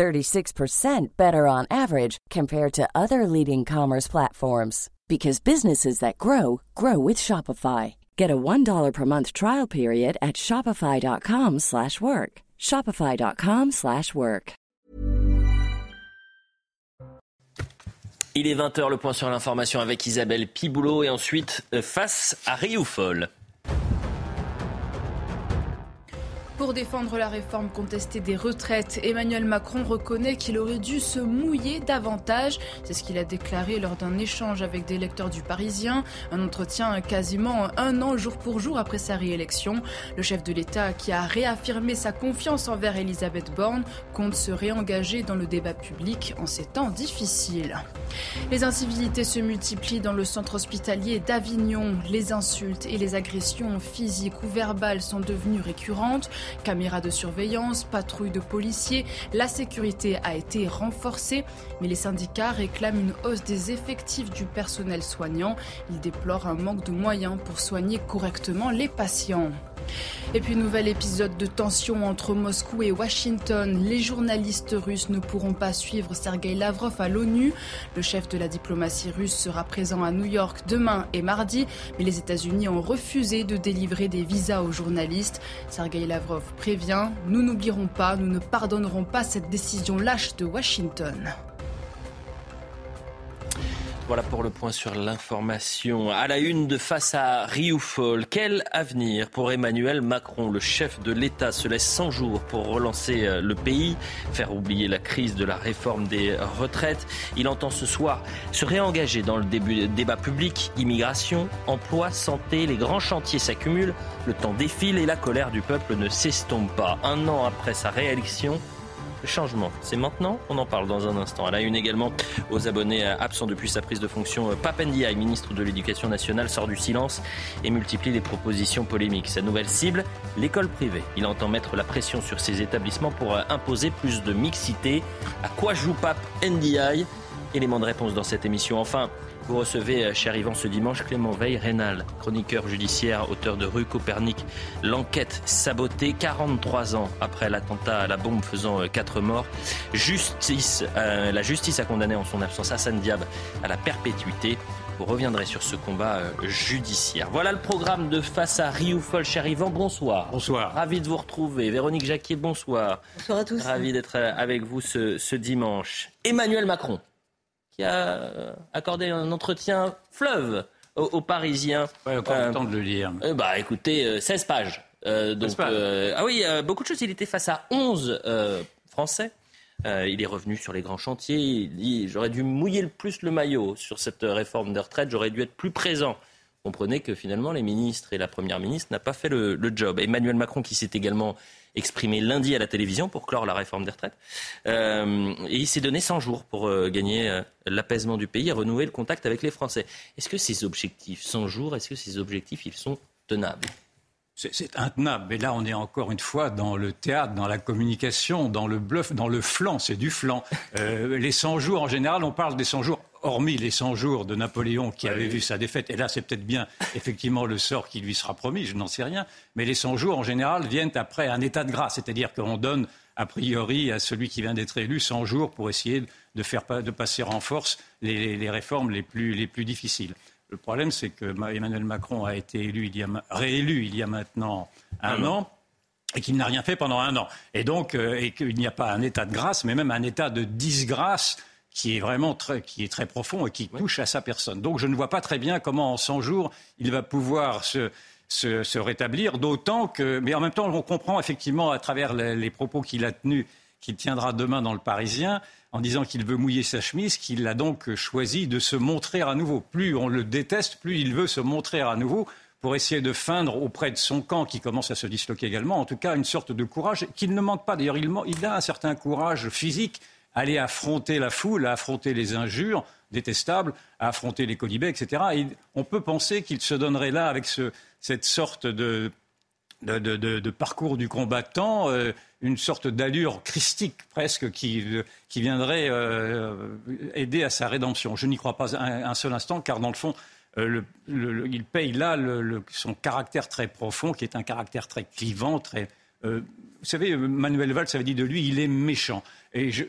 36% better on average compared to other leading commerce platforms because businesses that grow grow with Shopify. Get a $1 per month trial period at shopify.com/work. shopify.com/work. Il est 20h, le point sur l'information avec Isabelle Piboulot et ensuite euh, face à Rioufol. Pour défendre la réforme contestée des retraites, Emmanuel Macron reconnaît qu'il aurait dû se mouiller davantage. C'est ce qu'il a déclaré lors d'un échange avec des lecteurs du Parisien. Un entretien quasiment un an jour pour jour après sa réélection. Le chef de l'État, qui a réaffirmé sa confiance envers Elisabeth Borne, compte se réengager dans le débat public en ces temps difficiles. Les incivilités se multiplient dans le centre hospitalier d'Avignon. Les insultes et les agressions physiques ou verbales sont devenues récurrentes. Caméras de surveillance, patrouilles de policiers, la sécurité a été renforcée, mais les syndicats réclament une hausse des effectifs du personnel soignant. Ils déplorent un manque de moyens pour soigner correctement les patients. Et puis nouvel épisode de tension entre Moscou et Washington. Les journalistes russes ne pourront pas suivre Sergei Lavrov à l'ONU. Le chef de la diplomatie russe sera présent à New York demain et mardi, mais les États-Unis ont refusé de délivrer des visas aux journalistes. Sergei Lavrov prévient Nous n'oublierons pas, nous ne pardonnerons pas cette décision lâche de Washington. Voilà pour le point sur l'information. À la une de face à Rioufol, quel avenir pour Emmanuel Macron Le chef de l'État se laisse 100 jours pour relancer euh, le pays, faire oublier la crise de la réforme des retraites. Il entend ce soir se réengager dans le débat public, immigration, emploi, santé. Les grands chantiers s'accumulent, le temps défile et la colère du peuple ne s'estompe pas. Un an après sa réélection, le changement, c'est maintenant On en parle dans un instant. Elle a une également aux abonnés absents depuis sa prise de fonction. Papendiaï, ministre de l'Éducation nationale, sort du silence et multiplie les propositions polémiques. Sa nouvelle cible, l'école privée. Il entend mettre la pression sur ses établissements pour imposer plus de mixité. À quoi joue Pape Ndiaye? Élément de réponse dans cette émission. Enfin, vous recevez, euh, cher Yvan, ce dimanche Clément Veil, Rénal, chroniqueur judiciaire, auteur de Rue Copernic. L'enquête sabotée 43 ans après l'attentat à la bombe faisant 4 euh, morts. Justice, euh, la justice a condamné en son absence Hassan Diab à la perpétuité. Vous reviendrez sur ce combat judiciaire. Voilà le programme de Face à Rioufol. Cher Yvan, bonsoir. Bonsoir. Ravi de vous retrouver. Véronique Jacquier, bonsoir. Bonsoir à tous. Ravi d'être avec vous ce, ce dimanche. Emmanuel Macron a euh, accordé un entretien fleuve aux, Parisiens. Ouais, encore le euh, temps de le lire. Euh, bah, écoutez, 16 pages. donc, ah oui, beaucoup de choses. Il était face à 11 Français. il est revenu sur les grands chantiers. Il dit J'aurais dû mouiller le plus le maillot sur cette réforme des retraites. J'aurais dû être plus présent comprenez que finalement les ministres et la première ministre n'ont pas fait le, le, job. Emmanuel Macron qui s'est également exprimé lundi à la télévision pour clore la réforme des retraites. Euh, et il s'est donné 100 jours pour euh, gagner euh, l'apaisement du pays et renouer le contact avec les Français. Est-ce que ces objectifs, 100 jours, est-ce que ces objectifs, ils sont tenables? C'est intenable, mais là on est encore une fois dans le théâtre, dans la communication, dans le bluff, dans le flanc, c'est du flanc. les 100 jours, en général, on parle des 100 jours hormis les 100 jours de Napoléon qui avait vu sa défaite, et là c'est peut-être bien effectivement le sort qui lui sera promis, je n'en sais rien, mais les 100 jours en général viennent après un état de grâce, c'est-à-dire qu'on donne a priori à celui qui vient d'être élu 100 jours pour essayer de, faire, de passer en force les, réformes les plus, les plus difficiles. Le problème, c'est que Emmanuel Macron a été élu il y a, réélu il y a maintenant un, an et qu'il n'a rien fait pendant un an. Et donc, euh, et qu'il n'y a pas un état de grâce, mais même un état de disgrâce qui est vraiment très, qui est très profond et qui touche à sa personne. Donc je ne vois pas très bien comment en 100 jours il va pouvoir se, se, se rétablir, d'autant que, mais en même temps on comprend effectivement à travers les, les propos qu'il a tenus, qu'il tiendra demain dans le Parisien, en disant qu'il veut mouiller sa chemise, qu'il a donc choisi de se montrer à nouveau. Plus on le déteste, plus il veut se montrer à nouveau pour essayer de feindre auprès de son camp qui commence à se disloquer également, en tout cas une sorte de courage qu'il ne manque pas. D'ailleurs, il, il a un certain courage physique aller affronter la foule, affronter les injures, détestable, à affronter les colibés, etc. Et on peut penser qu'il se donnerait là, avec cette sorte de, parcours du combattant, euh, une sorte d'allure christique presque qui, viendrait euh, aider à sa rédemption. Je n'y crois pas un, seul instant, car dans le fond, euh, il paye là son caractère très profond, qui est un caractère très clivant, très. vous savez, Manuel Valls avait dit de lui, il est méchant. Et je,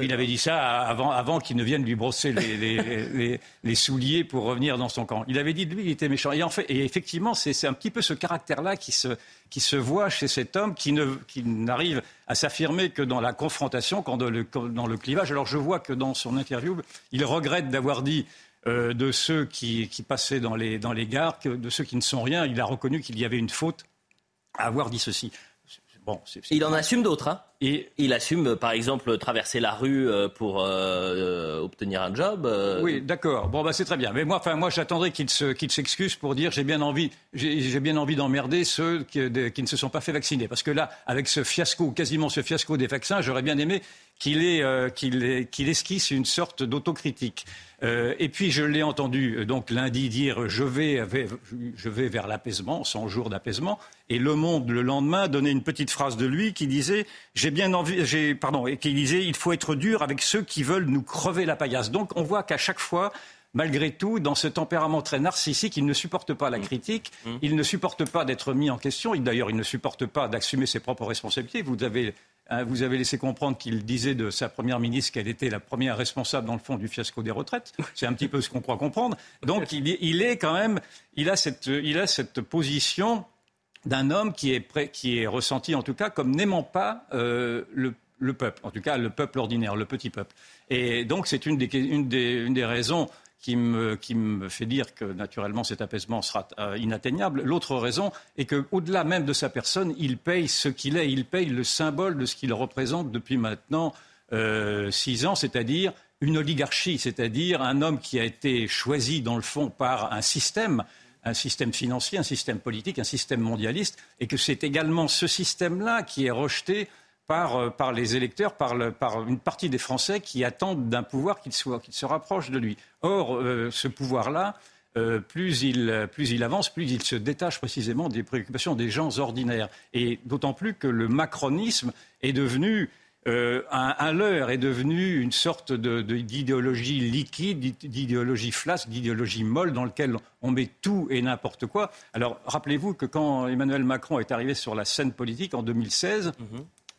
il avait dit ça avant, avant qu'il ne vienne lui brosser les, souliers pour revenir dans son camp. Il avait dit de lui, il était méchant. Et, en fait, et effectivement, c'est un petit peu ce caractère-là qui se, qui se voit chez cet homme qui n'arrive à s'affirmer que dans la confrontation, quand dans le, dans le clivage. Alors je vois que dans son interview, il regrette d'avoir dit euh, de ceux qui, qui, passaient dans les, dans les gares, que de ceux qui ne sont rien, il a reconnu qu'il y avait une faute à avoir dit ceci. Bon, il en assume d'autres. Hein et il assume, par exemple, traverser la rue euh, pour euh, obtenir un job. Euh. Oui, d'accord. Bon, bah, c'est très bien. Mais moi, enfin, moi, j'attendrais qu'il s'excuse pour dire j'ai bien envie, j'ai bien envie d'emmerder ceux qui, qui, ne se sont pas fait vacciner. Parce que là, avec ce fiasco, quasiment ce fiasco des vaccins, j'aurais bien aimé qu'il esquisse une sorte d'autocritique. Et puis je l'ai entendu donc lundi dire je vais, je vais vers l'apaisement, 100 jours d'apaisement, et Le Monde le lendemain donnait une petite phrase de lui qui disait j'ai bien envie, pardon, et qui disait il faut être dur avec ceux qui veulent nous crever la paillasse. Donc on voit qu'à chaque fois malgré tout, dans ce tempérament très narcissique, il ne supporte pas la mmh. critique, mmh. il ne supporte pas d'être mis en question, d'ailleurs, il ne supporte pas d'assumer ses propres responsabilités. Vous avez, hein, vous avez laissé comprendre qu'il disait de sa première ministre qu'elle était la première responsable, dans le fond, du fiasco des retraites. C'est un petit peu ce qu'on croit comprendre. Donc, il, est quand même, il a cette, il a cette position d'un homme qui est, ressenti, en tout cas, comme n'aimant pas euh, le le peuple, en tout cas le peuple ordinaire, le petit peuple. Et donc c'est une des, raisons qui me, fait dire que naturellement cet apaisement sera euh, inatteignable. L'autre raison est qu'au-delà même de sa personne, il paye ce qu'il est, il paye le symbole de ce qu'il représente depuis maintenant euh, six ans, c'est-à-dire une oligarchie, c'est-à-dire un homme qui a été choisi dans le fond par un système un système financier, un système politique, un système mondialiste, et que c'est également ce système-là qui est rejeté euh, par, les électeurs, par, une partie des Français qui attendent d'un pouvoir qui se rapproche de lui. Or, euh, ce pouvoir-là, euh, plus, il, plus, il, avance, plus il se détache précisément des préoccupations des gens ordinaires. Et d'autant plus que le macronisme est devenu un, leurre, est devenu une sorte d'idéologie liquide, d'idéologie flasque, d'idéologie molle dans laquelle on met tout et n'importe quoi. Alors rappelez-vous que quand Emmanuel Macron est arrivé sur la scène politique en 2016,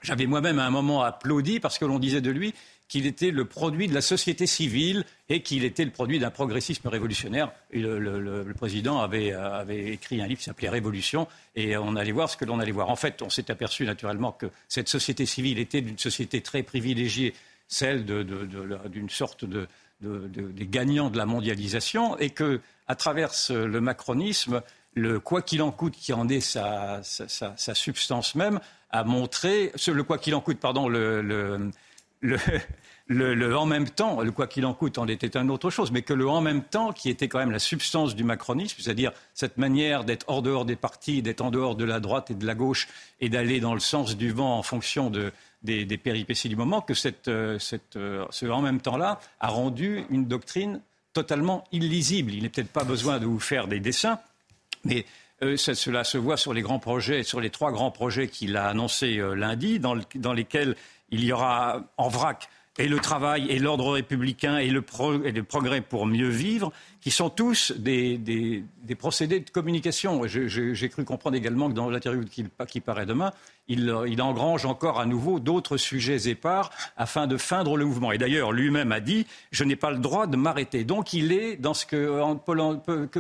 j'avais moi-même à un moment applaudi parce que l'on disait de lui qu'il était le produit de la société civile et qu'il était le produit d'un progressisme révolutionnaire. le, président avait, écrit un livre qui s'appelait Révolution et on allait voir ce que l'on allait voir. En fait, on s'est aperçu naturellement que cette société civile était d'une société très privilégiée, celle d'une sorte de, des gagnants de la mondialisation et que, à travers le macronisme, le quoi qu'il en coûte, qui en est sa substance même, a montré, le quoi qu'il en coûte, pardon, le, le, en même temps, le quoi qu'il en coûte en était une autre chose, mais que le en même temps, qui était quand même la substance du macronisme, c'est-à-dire cette manière d'être hors dehors des partis, d'être en dehors de la droite et de la gauche, et d'aller dans le sens du vent en fonction de, des, péripéties du moment, que cette, euh, cette, euh, ce en même temps-là a rendu une doctrine totalement illisible. Il n'est peut-être pas besoin de vous faire des dessins, mais euh, cela se voit sur les grands projets, sur les trois grands projets qu'il a annoncés euh, lundi, dans, lesquels il y aura en vrac et le travail et l'ordre républicain et le, progrès pour mieux vivre, qui sont tous des, procédés de communication. J'ai cru comprendre également que dans l'interview qui, qui paraît demain, il, engrange encore à nouveau d'autres sujets épars afin de feindre le mouvement. Et d'ailleurs, lui-même a dit Je n'ai pas le droit de m'arrêter. Donc il est dans ce que,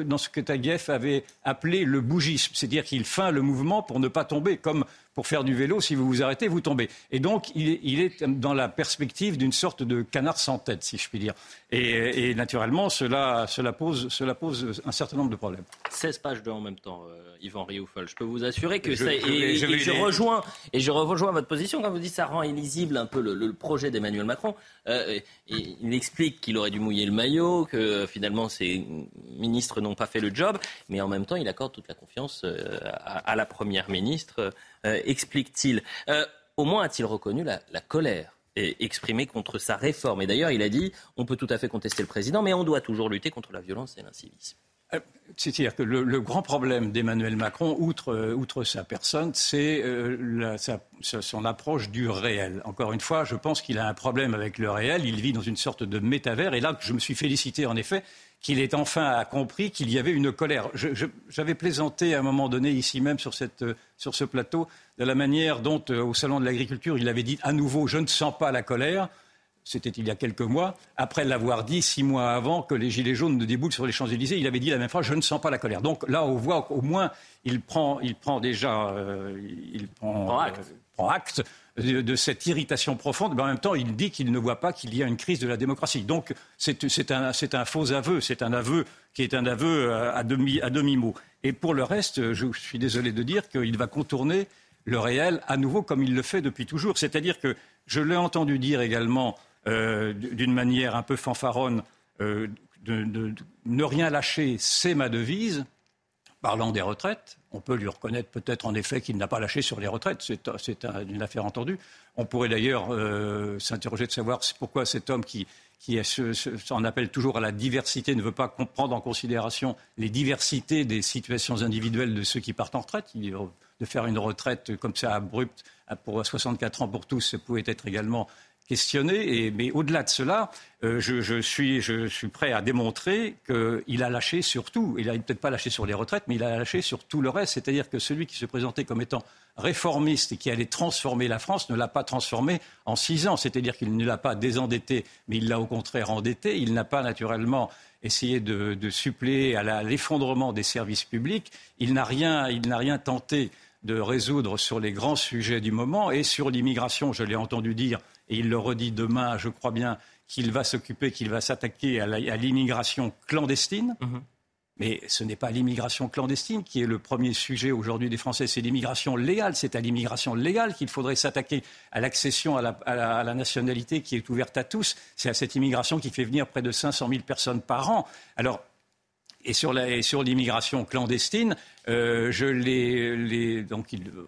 dans que avait appelé le bougisme, c'est-à-dire qu'il feint le mouvement pour ne pas tomber, comme pour faire du vélo, si vous vous arrêtez, vous tombez. Et donc, il est, dans la perspective d'une sorte de canard sans tête, si je puis dire. Et, naturellement, cela, pose, un certain nombre de problèmes. 16 pages de en même temps, euh, Yvan Rioufol. Je peux vous assurer que ça. Et, je, rejoins, et je rejoins votre position quand vous dites que ça rend illisible un peu le, projet d'Emmanuel Macron. Euh, il explique qu'il aurait dû mouiller le maillot, que finalement ses ministres n'ont pas fait le job, mais en même temps, il accorde toute la confiance euh, à, la première ministre. Euh, explique-t-il. Euh, au moins a-t-il reconnu la, colère exprimé contre sa réforme. Et d'ailleurs, il a dit on peut tout à fait contester le président, mais on doit toujours lutter contre la violence et l'incivisme. Euh, c'est-à-dire que le, grand problème d'Emmanuel Macron, outre, euh, outre, sa personne, c'est euh, son approche du réel. Encore une fois, je pense qu'il a un problème avec le réel. Il vit dans une sorte de métavers. Et là, je me suis félicité, en effet, qu'il ait enfin compris qu'il y avait une colère. J'avais plaisanté à un moment donné, ici même, sur, cette, sur ce plateau, de la manière dont, au Salon de l'Agriculture, il avait dit à nouveau Je ne sens pas la colère c'était il y a quelques mois, après l'avoir dit six mois avant que les Gilets jaunes ne déboulent sur les Champs-Élysées, il avait dit la même phrase, je ne sens pas la colère. Donc là, on voit qu'au moins, il prend, il prend déjà, euh, il prend, acte, euh, de, cette irritation profonde, mais en même temps, il dit qu'il ne voit pas qu'il y a une crise de la démocratie. Donc c'est un, un, faux aveu, c'est un aveu qui est un aveu euh, à demi-mot. À demi Et pour le reste, je suis désolé de dire qu'il va contourner le réel à nouveau comme il le fait depuis toujours. C'est-à-dire que je l'ai entendu dire également euh, d'une manière un peu fanfaronne, euh, de, ne rien lâcher, c'est ma devise. Parlant des retraites, on peut lui reconnaître peut-être en effet qu'il n'a pas lâché sur les retraites, c'est une affaire entendue. On pourrait d'ailleurs euh, s'interroger de savoir pourquoi cet homme qui, qui s'en appelle toujours à la diversité, ne veut pas prendre en considération les diversités des situations individuelles de ceux qui partent en retraite. De faire une retraite comme ça abrupte pour 64 ans pour tous, ça pouvait être également questionner. mais au-delà de cela, euh, je, suis, prêt à démontrer qu'il a lâché sur tout. Il n'a peut-être pas lâché sur les retraites, mais il a lâché sur tout le reste. C'est-à-dire que celui qui se présentait comme étant réformiste et qui allait transformer la France ne l'a pas transformé en six ans. C'est-à-dire qu'il ne l'a pas désendetté, mais il l'a au contraire endetté. Il n'a pas naturellement essayé de, suppléer à l'effondrement des services publics. Il n'a rien, rien tenté de résoudre sur les grands sujets du moment. Et sur l'immigration, je l'ai entendu dire et il le redit demain, je crois bien, qu'il va s'occuper, qu'il va s'attaquer à l'immigration clandestine. Mhm. Mais ce n'est pas l'immigration clandestine qui est le premier sujet aujourd'hui des Français, c'est l'immigration légale. C'est à l'immigration légale qu'il faudrait s'attaquer, à l'accession à, la, nationalité qui est ouverte à tous. C'est à cette immigration qui fait venir près de 500 000 personnes par an. Alors, et sur l'immigration clandestine, euh, je l'ai, donc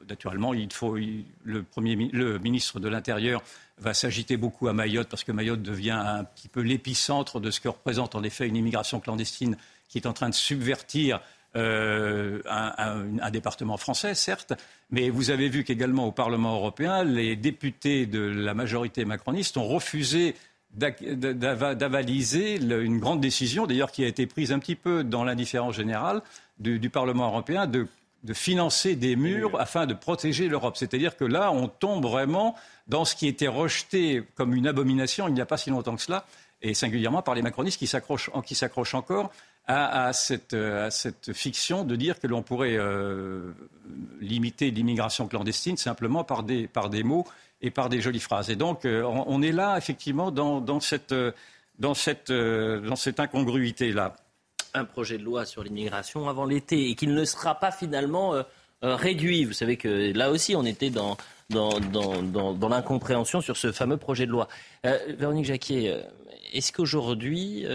naturellement, il faut le premier, le ministre de l'Intérieur va s'agiter beaucoup à Mayotte parce que Mayotte devient un petit peu l'épicentre de ce que représente en effet une immigration clandestine qui est en train de subvertir euh, un, département français, certes, mais vous avez vu qu'également au Parlement européen, les députés de la majorité macroniste ont refusé d'avaliser une grande décision, d'ailleurs qui a été prise un petit peu dans l'indifférence générale du, du Parlement européen, de de financer des murs afin de protéger l'Europe. C'est-à-dire que là, on tombe vraiment dans ce qui était rejeté comme une abomination il n'y a pas si longtemps que cela, et singulièrement par les macronistes qui s'accrochent, encore à, cette, fiction de dire que l'on pourrait euh, limiter l'immigration clandestine simplement par des, mots et par des jolies phrases. Et donc, euh, on, est là, effectivement, dans cette incongruité-là un projet de loi sur l'immigration avant l'été et qu'il ne sera pas finalement euh, euh, réduit. Vous savez que là aussi, on était dans, dans, dans, l'incompréhension sur ce fameux projet de loi. Euh, Véronique Jacquier, est-ce qu'aujourd'hui,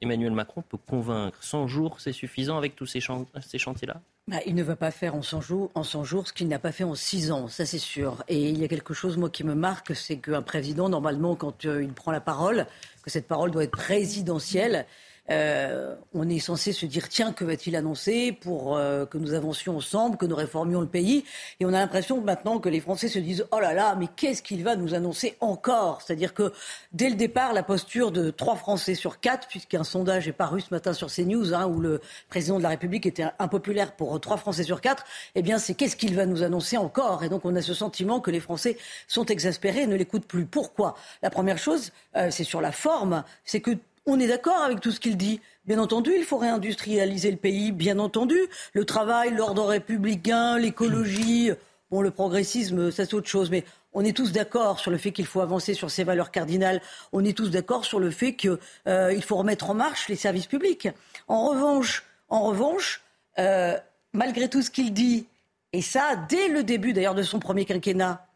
Emmanuel Macron peut convaincre 100 jours, c'est suffisant avec tous ces, chantiers-là? Bah, il ne va pas faire en 100 jours, en 100 jours ce qu'il n'a pas fait en 6 ans, ça c'est sûr. Et il y a quelque chose, moi, qui me marque, c'est qu'un président, normalement, quand il prend la parole, que cette parole doit être présidentielle, euh, on est censé se dire tiens, que va-t-il annoncer pour euh, que nous avancions ensemble, que nous réformions le pays? Et on a l'impression maintenant que les Français se disent oh là là, mais qu'est-ce qu'il va nous annoncer encore? C'est-à-dire que dès le départ, la posture de trois Français sur quatre, puisqu'un sondage est paru ce matin sur CNews, hein, où le président de la République était impopulaire pour trois Français sur quatre, eh bien c'est qu'est-ce qu'il va nous annoncer encore? Et donc on a ce sentiment que les Français sont exaspérés et ne l'écoutent plus. Pourquoi? La première chose, euh, c'est sur la forme, c'est que on est d'accord avec tout ce qu'il dit. Bien entendu, il faut réindustrialiser le pays, bien entendu. Le travail, l'ordre républicain, l'écologie, le progressisme, c'est autre chose. Mais on est tous d'accord sur le fait qu'il faut avancer sur ces valeurs cardinales. On est tous d'accord sur le fait qu'il euh, faut remettre en marche les services publics. En revanche, en revanche, euh, malgré tout ce qu'il dit, et ça dès le début d'ailleurs de son premier quinquennat,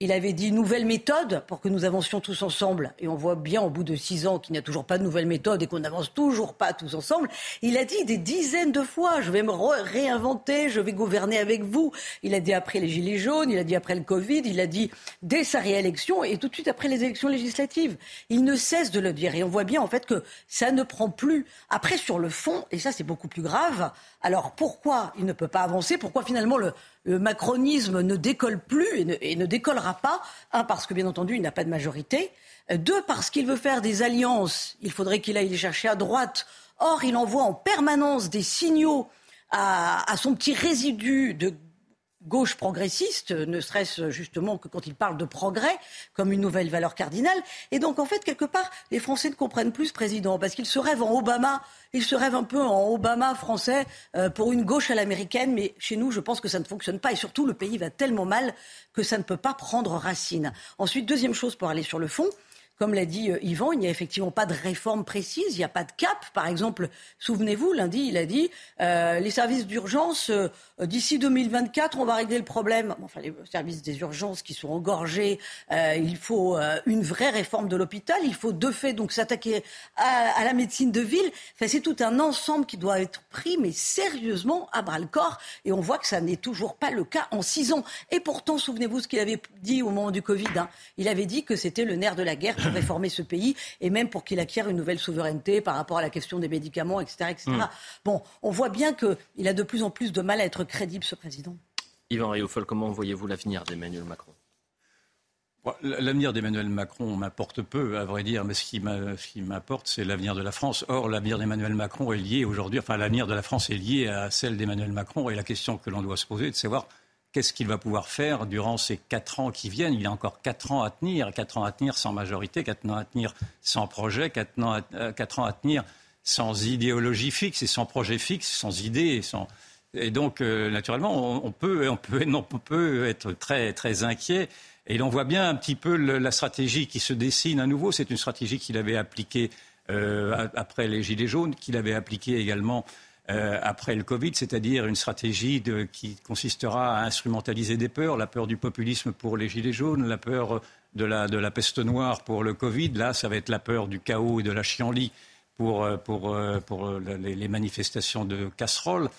il avait dit nouvelle méthode pour que nous avancions tous ensemble. Et on voit bien au bout de six ans qu'il n'y a toujours pas de nouvelle méthode et qu'on n'avance toujours pas tous ensemble. Il a dit des dizaines de fois, je vais me réinventer, je vais gouverner avec vous. Il a dit après les Gilets jaunes, il a dit après le Covid, il a dit dès sa réélection et tout de suite après les élections législatives. Il ne cesse de le dire. Et on voit bien en fait que ça ne prend plus. Après, sur le fond, et ça c'est beaucoup plus grave, alors pourquoi il ne peut pas avancer? Pourquoi finalement le, macronisme ne décolle plus et ne, décollera pas? Un, parce que bien entendu, il n'a pas de majorité. Deux, parce qu'il veut faire des alliances. Il faudrait qu'il aille les chercher à droite. Or, il envoie en permanence des signaux à, à son petit résidu de gauche progressiste, ne serait-ce justement que quand il parle de progrès comme une nouvelle valeur cardinale. Et donc, en fait, quelque part, les Français ne comprennent plus ce président parce qu'il se rêve en Obama. Il se rêve un peu en Obama français euh, pour une gauche à l'américaine, mais chez nous, je pense que ça ne fonctionne pas. Et surtout, le pays va tellement mal que ça ne peut pas prendre racine. Ensuite, deuxième chose pour aller sur le fond, comme l'a dit euh, Yvan, il n'y a effectivement pas de réforme précise, il n'y a pas de cap. Par exemple, souvenez-vous, lundi, il a dit euh, les services d'urgence, euh, d'ici 2024, on va régler le problème. Enfin, les services des urgences qui sont engorgés, il faut une vraie réforme de l'hôpital. Il faut de fait donc s'attaquer à, la médecine de ville. Enfin, c'est tout un ensemble qui doit être pris, mais sérieusement à bras le corps. Et on voit que ça n'est toujours pas le cas en six ans. Et pourtant, souvenez-vous ce qu'il avait dit au moment du Covid. Hein. Il avait dit que c'était le nerf de la guerre réformer ce pays et même pour qu'il acquiert une nouvelle souveraineté par rapport à la question des médicaments, etc. etc. Mm. Bon, on voit bien qu'il a de plus en plus de mal à être crédible, ce président. Yvan Rioufol, comment voyez-vous l'avenir d'Emmanuel Macron? L'avenir d'Emmanuel Macron m'apporte peu, à vrai dire, mais ce qui m'apporte, c'est l'avenir de la France. Or, l'avenir d'Emmanuel Macron est lié aujourd'hui, enfin, l'avenir de la France est lié à celle d'Emmanuel Macron. Et la question que l'on doit se poser, c'est de savoir qu'est-ce qu'il va pouvoir faire durant ces quatre ans qui viennent? Il a encore quatre ans à tenir, quatre ans à tenir sans majorité, quatre ans à tenir sans projet, quatre ans à, euh, tenir sans idéologie fixe et sans projet fixe, sans idée. Et donc, euh, naturellement, on, peut, on, peut, on peut être très, très inquiet. Et l'on voit bien un petit peu la stratégie qui se dessine à nouveau. C'est une stratégie qu'il avait appliquée euh, après les Gilets jaunes, qu'il avait appliquée également euh, après le Covid, c'est-à-dire une stratégie qui consistera à instrumentaliser des peurs, la peur du populisme pour les gilets jaunes, la peur de la, peste noire pour le Covid. Là, ça va être la peur du chaos et de la chienlit pour, euh, euh, les manifestations de casseroles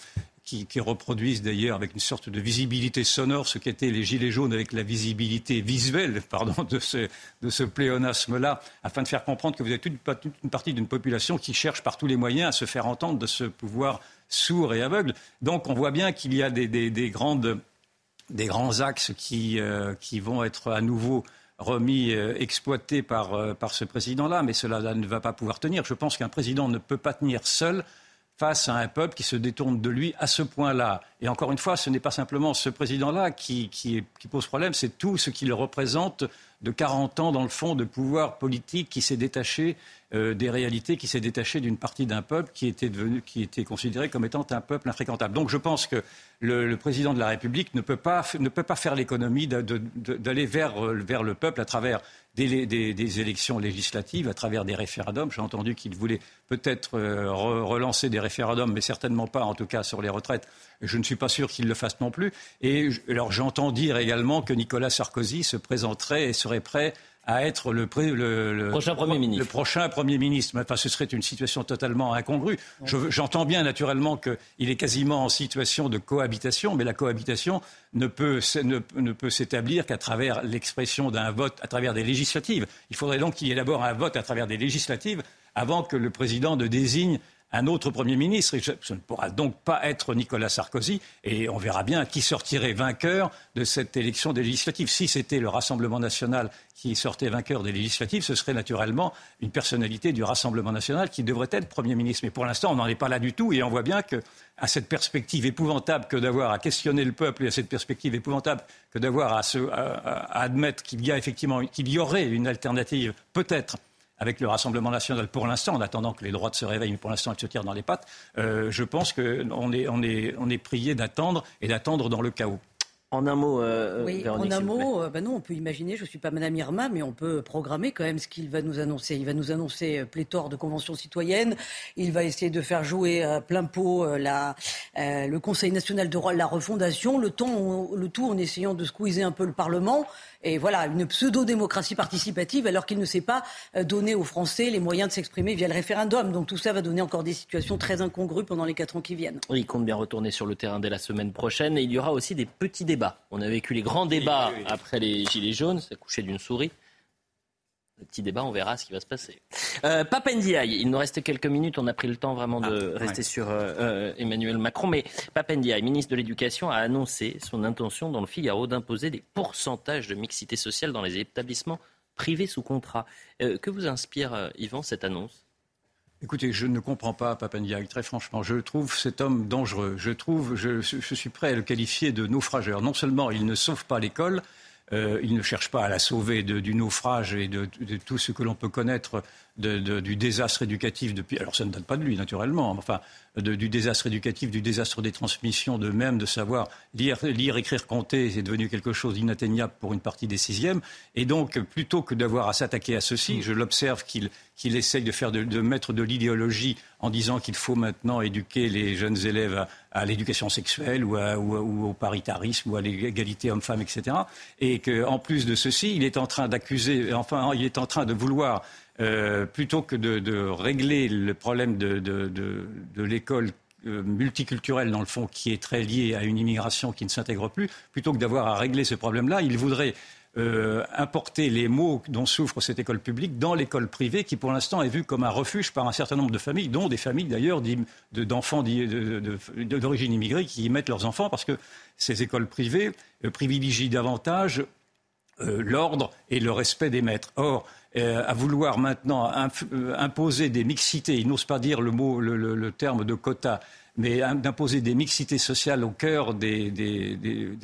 qui, reproduisent d'ailleurs avec une sorte de visibilité sonore ce qu'étaient les Gilets jaunes avec la visibilité visuelle de ce, pléonasme-là, afin de faire comprendre que vous êtes toute, une partie d'une population qui cherche par tous les moyens à se faire entendre de ce pouvoir sourd et aveugle. Donc on voit bien qu'il y a des, grands axes qui, euh, qui vont être à nouveau remis, euh, exploités par, euh, par ce président-là, mais cela ne va pas pouvoir tenir. Je pense qu'un président ne peut pas tenir seul face à un peuple qui se détourne de lui à ce point-là. Et encore une fois, ce n'est pas simplement ce président-là qui, pose problème, c'est tout ce qu'il représente de 40 ans, dans le fond, de pouvoir politique qui s'est détaché euh, des réalités, qui s'est détaché d'une partie d'un peuple qui était, devenu, considéré comme étant un peuple infréquentable. Donc je pense que le, président de la République ne peut pas, ne peut pas faire l'économie d'aller vers, vers le peuple à travers des, élections législatives, à travers des référendums. J'ai entendu qu'il voulait peut-être euh, relancer des référendums, mais certainement pas, en tout cas, sur les retraites. Je ne suis pas sûr qu'il le fasse non plus. Et alors j'entends dire également que Nicolas Sarkozy se présenterait et serait prêt à être le, prochain Premier ministre. Le prochain Premier ministre. Enfin, ce serait une situation totalement incongrue. J'entends bien naturellement qu'il est quasiment en situation de cohabitation, mais la cohabitation ne peut, ne, peut s'établir qu'à travers l'expression d'un vote, à travers des législatives. Il faudrait donc qu'il y ait d'abord un vote à travers des législatives avant que le président ne désigne un autre Premier ministre. Et ce ne pourra donc pas être Nicolas Sarkozy. Et on verra bien qui sortirait vainqueur de cette élection des législatives. Si c'était le Rassemblement national qui sortait vainqueur des législatives, ce serait naturellement une personnalité du Rassemblement national qui devrait être Premier ministre. Mais pour l'instant, on n'en est pas là du tout. Et on voit bien que à cette perspective épouvantable que d'avoir à questionner le peuple et à cette perspective épouvantable que d'avoir à, à, admettre qu'il y a effectivement qu'il y aurait une alternative peut-être avec le Rassemblement national pour l'instant, en attendant que les droites se réveillent, mais pour l'instant elles se tirent dans les pattes, euh, je pense qu'on est, on est, on est prié d'attendre et d'attendre dans le chaos. En un mot, euh, oui, en un mot, euh, bah non, on peut imaginer, je ne suis pas Madame Irma, mais on peut programmer quand même ce qu'il va nous annoncer. Il va nous annoncer euh, pléthore de conventions citoyennes. Il va essayer de faire jouer à plein pot la, le Conseil national de la refondation, le, temps, le tout en essayant de squeezer un peu le Parlement. Et voilà, une pseudo-démocratie participative alors qu'il ne sait pas donner aux Français les moyens de s'exprimer via le référendum. Donc tout ça va donner encore des situations très incongrues pendant les quatre ans qui viennent. il compte bien retourner sur le terrain dès la semaine prochaine. Et il y aura aussi des petits débats on a vécu les grands débats après les Gilets jaunes, ça couchait d'une souris. Le petit débat, on verra ce qui va se passer. Euh, Papendiaï, il nous reste quelques minutes, on a pris le temps vraiment de ah, rester sur euh, euh, Emmanuel Macron, mais Papendiaï, ministre de l'Éducation, a annoncé son intention dans le Figaro d'imposer des pourcentages de mixité sociale dans les établissements privés sous contrat. Euh, que vous inspire, Yvan, cette annonce? Écoutez, je ne comprends pas Papandiaï, très franchement. Je trouve cet homme dangereux. Je trouve, je, je, suis prêt à le qualifier de naufrageur. Non seulement il ne sauve pas l'école, euh, il ne cherche pas à la sauver du naufrage et de, tout ce que l'on peut connaître du désastre éducatif depuis. Alors ça ne date pas de lui, naturellement. Enfin, du désastre éducatif, du désastre des transmissions, de même de savoir lire, lire écrire, compter, c'est devenu quelque chose d'inatteignable pour une partie des sixièmes. Et donc, plutôt que d'avoir à s'attaquer à ceci, je l'observe qu'il qu'il essaye de, faire de, mettre de l'idéologie en disant qu'il faut maintenant éduquer les jeunes élèves à, l'éducation sexuelle ou, au paritarisme ou à l'égalité homme-femme, etc. Et qu'en plus de ceci, il est en train d'accuser, enfin, il est en train de vouloir euh, plutôt que de, régler le problème de, l'école euh, multiculturelle, dans le fond, qui est très liée à une immigration qui ne s'intègre plus, plutôt que d'avoir à régler ce problème-là, il voudrait euh, importer les maux dont souffre cette école publique dans l'école privée, qui pour l'instant est vue comme un refuge par un certain nombre de familles, dont des familles d'ailleurs d'enfants d'origine immigrée qui y mettent leurs enfants parce que ces écoles privées privilégient davantage l'ordre et le respect des maîtres. Or, euh, à vouloir maintenant euh, imposer des mixités, il n'ose pas dire le mot, le, terme de quota, mais d'imposer des mixités sociales au cœur des,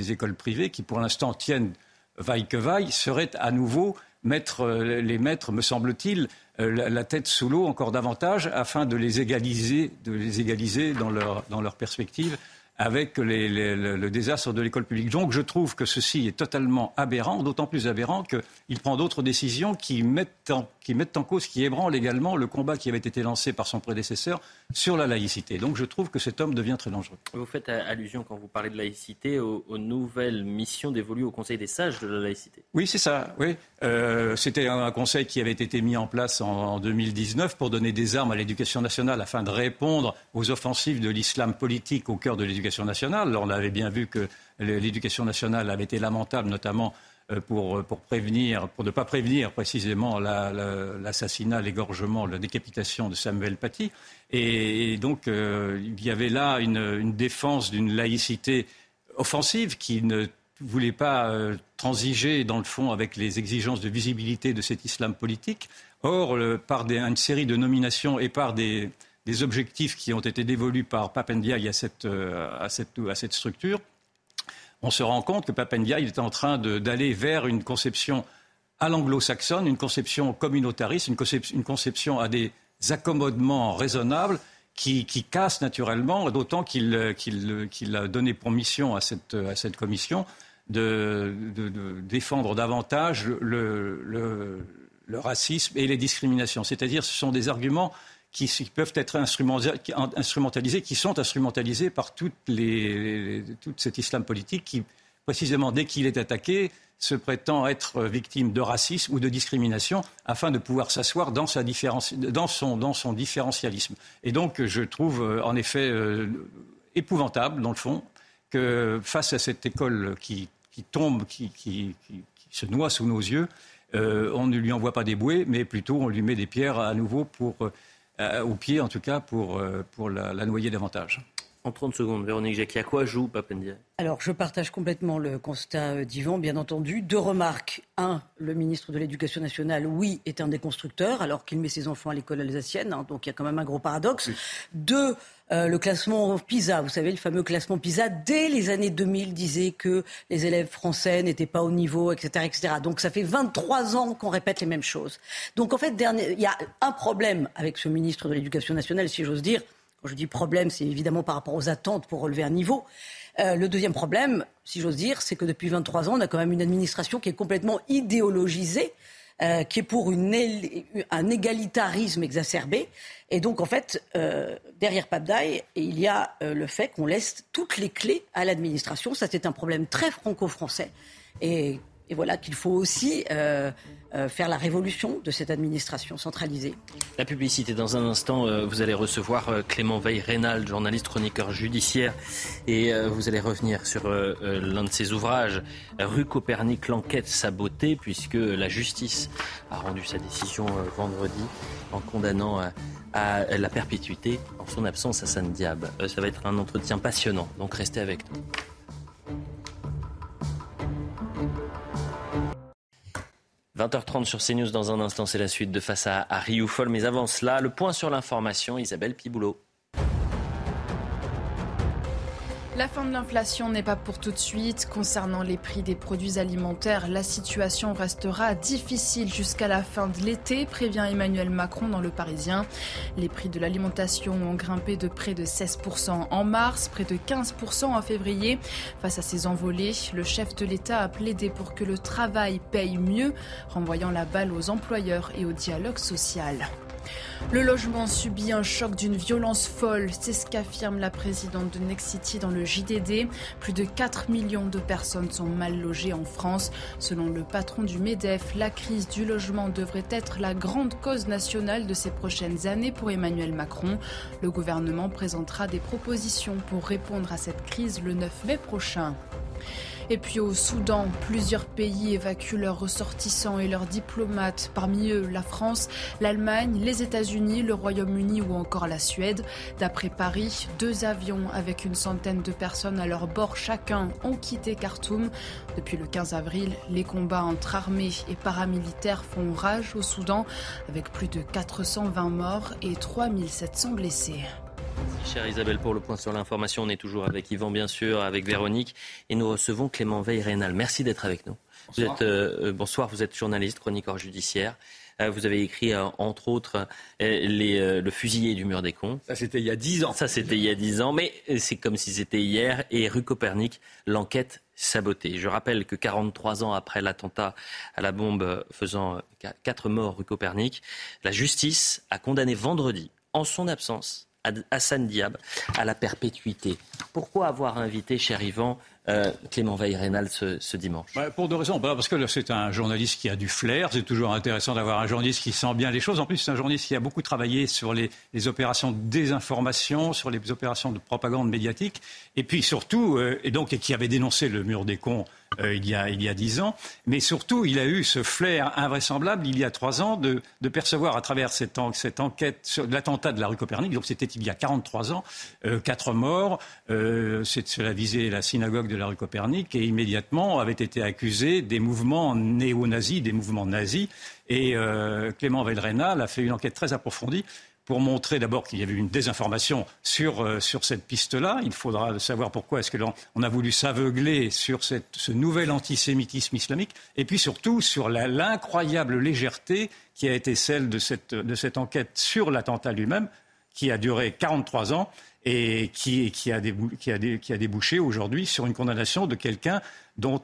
écoles privées qui, pour l'instant, tiennent vaille que vaille, serait à nouveau mettre euh, les maîtres, me semble-t-il, la tête sous l'eau encore davantage afin de les égaliser, de les égaliser dans leur, dans leur perspective avec le désastre de l'école publique. Donc je trouve que ceci est totalement aberrant, d'autant plus aberrant qu'il prend d'autres décisions qui mettent, en, qui mettent en cause, qui ébranlent également le combat qui avait été lancé par son prédécesseur sur la laïcité. Donc je trouve que cet homme devient très dangereux. Vous faites allusion, quand vous parlez de laïcité, aux, nouvelles missions dévolues au Conseil des sages de la laïcité. Oui, c'est ça. Oui. Euh, c'était un, conseil qui avait été mis en place en, en 2019 pour donner des armes à l'éducation nationale afin de répondre aux offensives de l'islam politique au cœur de l'éducation nationale. On avait bien vu que l'éducation nationale avait été lamentable, notamment euh, pour, pour prévenir, pour ne pas prévenir précisément l'assassinat, l'égorgement, la décapitation de Samuel Paty. Et, donc, euh, il y avait là une, défense d'une laïcité offensive qui ne voulait pas euh, transiger, dans le fond, avec les exigences de visibilité de cet islam politique. Or, par une série de nominations et par des, des objectifs qui ont été dévolus par Papendiaï à cette, euh, à cette, à cette structure, on se rend compte que Papendiaï est en train d'aller vers une conception à l'anglo-saxonne, une conception communautariste, une conception, une conception à des accommodements raisonnables qui, qui casse naturellement, d'autant qu'il a donné pour mission à cette, à cette commission de défendre davantage le, le, le, racisme et les discriminations. C'est-à-dire ce sont des arguments qui, peuvent être instrumentalisés, qui sont instrumentalisés par toutes les, tout cet islam politique qui, précisément, dès qu'il est attaqué, se prétend être victime de racisme ou de discrimination afin de pouvoir s'asseoir dans, son, dans différentialisme. Et donc, je trouve euh, en effet euh, épouvantable, dans le fond, que face à cette école qui, tombe, qui, qui, se noie sous nos yeux, euh, on ne lui envoie pas des bouées, mais plutôt on lui met des pierres à nouveau pour euh, au pied en tout cas, pour, euh, pour la, noyer davantage. En 30 secondes, Véronique Jacquet, à quoi joue Papendia? Alors, je partage complètement le constat euh, d'Yvan, bien entendu. Deux remarques. Un, le ministre de l'Éducation nationale, oui, est un des constructeurs, alors qu'il met ses enfants à l'école alsacienne, hein, donc il y a quand même un gros paradoxe. Deux, le classement PISA, vous savez, le fameux classement PISA, dès les années 2000, disait que les élèves français n'étaient pas au niveau, etc., etc. Donc ça fait 23 ans qu'on répète les mêmes choses. Donc en fait, il y a un problème avec ce ministre de l'Éducation nationale, si j'ose dire, Je dis problème, c'est évidemment par rapport aux attentes pour relever un niveau. Euh, le deuxième problème, si j'ose dire, c'est que depuis 23 ans, on a quand même une administration qui est complètement idéologisée. Euh, qui est pour un égalitarisme exacerbé. Et donc, en fait, euh, derrière Pabdaï, il y a le fait qu'on laisse toutes les clés à l'administration. Ça, c'est un problème très franco-français. Et et voilà qu'il faut aussi euh, euh, faire la révolution de cette administration centralisée. La publicité, dans un instant, euh, vous allez recevoir Clément Veil-Rénal, journaliste chroniqueur judiciaire, et vous allez revenir sur l'un de ses ouvrages, Rue Copernic, l'enquête sabotée, puisque la justice a rendu sa décision vendredi en condamnant à la perpétuité, en son absence, à San Diab. ça va être un entretien passionnant, donc restez avec nous. 20h30 sur CNews dans un instant, c'est la suite de face à, à Rioufol. Mais avant cela, le point sur l'information, Isabelle Piboulot. La fin de l'inflation n'est pas pour tout de suite. Concernant les prix des produits alimentaires, la situation restera difficile jusqu'à la fin de l'été, prévient Emmanuel Macron dans Le Parisien. Les prix de l'alimentation ont grimpé de près de 16% en mars, près de 15% en février. Face à ces envolées, le chef de l'État a plaidé pour que le travail paye mieux, renvoyant la balle aux employeurs et au dialogue social. Le logement subit un choc d'une violence folle, c'est ce qu'affirme la présidente de Nexity dans le JDD. Plus de 4 millions de personnes sont mal logées en France. Selon le patron du MEDEF, la crise du logement devrait être la grande cause nationale de ces prochaines années pour Emmanuel Macron. Le gouvernement présentera des propositions pour répondre à cette crise le 9 mai prochain. Et puis au Soudan, plusieurs pays évacuent leurs ressortissants et leurs diplomates, parmi eux la France, l'Allemagne, les États-Unis, le Royaume-Uni ou encore la Suède. D'après Paris, deux avions avec une centaine de personnes à leur bord chacun ont quitté Khartoum. Depuis le 15 avril, les combats entre armées et paramilitaires font rage au Soudan avec plus de 420 morts et 3700 blessés. Chère Isabelle, pour le point sur l'information, on est toujours avec Yvan, bien sûr, avec Véronique, et nous recevons Clément Veil-Rénal. Merci d'être avec nous. Bonsoir. Vous êtes, euh, bonsoir, vous êtes journaliste, chroniqueur judiciaire. Euh, vous avez écrit, euh, entre autres, les, le fusillé du mur des cons. Ça, c'était il y a dix ans. Ça, c'était il y a dix ans, mais c'est comme si c'était hier. Et rue Copernic, l'enquête sabotée. Je rappelle que 43 ans après l'attentat à la bombe faisant quatre morts rue Copernic, la justice a condamné vendredi, en son absence, Hassan Diab à la perpétuité. Pourquoi avoir invité, cher Yvan, euh, Clément Veil-Rénal ce, dimanche? Bah, Pour deux raisons. Parce que c'est un journaliste qui a du flair. C'est toujours intéressant d'avoir un journaliste qui sent bien les choses. En plus, c'est un journaliste qui a beaucoup travaillé sur les, opérations de désinformation, sur les opérations de propagande médiatique. Et puis surtout, euh, et donc, qui avait dénoncé le mur des cons euh, il, y a, il y a dix ans. Mais surtout, il a eu ce flair invraisemblable, il y a trois ans, de, de percevoir à travers cette, cette enquête sur l'attentat de la rue Copernic, donc c'était il y a 43 ans, euh, quatre morts, euh, cela visait la synagogue de la rue Copernic, et immédiatement avaient été accusés des mouvements néo-nazis, des mouvements nazis. Et euh, Clément Velrenal a fait une enquête très approfondie pour montrer d'abord qu'il y avait une désinformation sur, euh, sur cette piste-là. Il faudra savoir pourquoi est-ce que l'on a voulu s'aveugler sur cette, ce nouvel antisémitisme islamique, et puis surtout sur l'incroyable légèreté qui a été celle de cette, de cette enquête sur l'attentat lui-même, qui a duré 43 ans et qui, a, débouché aujourd'hui sur une condamnation de quelqu'un dont,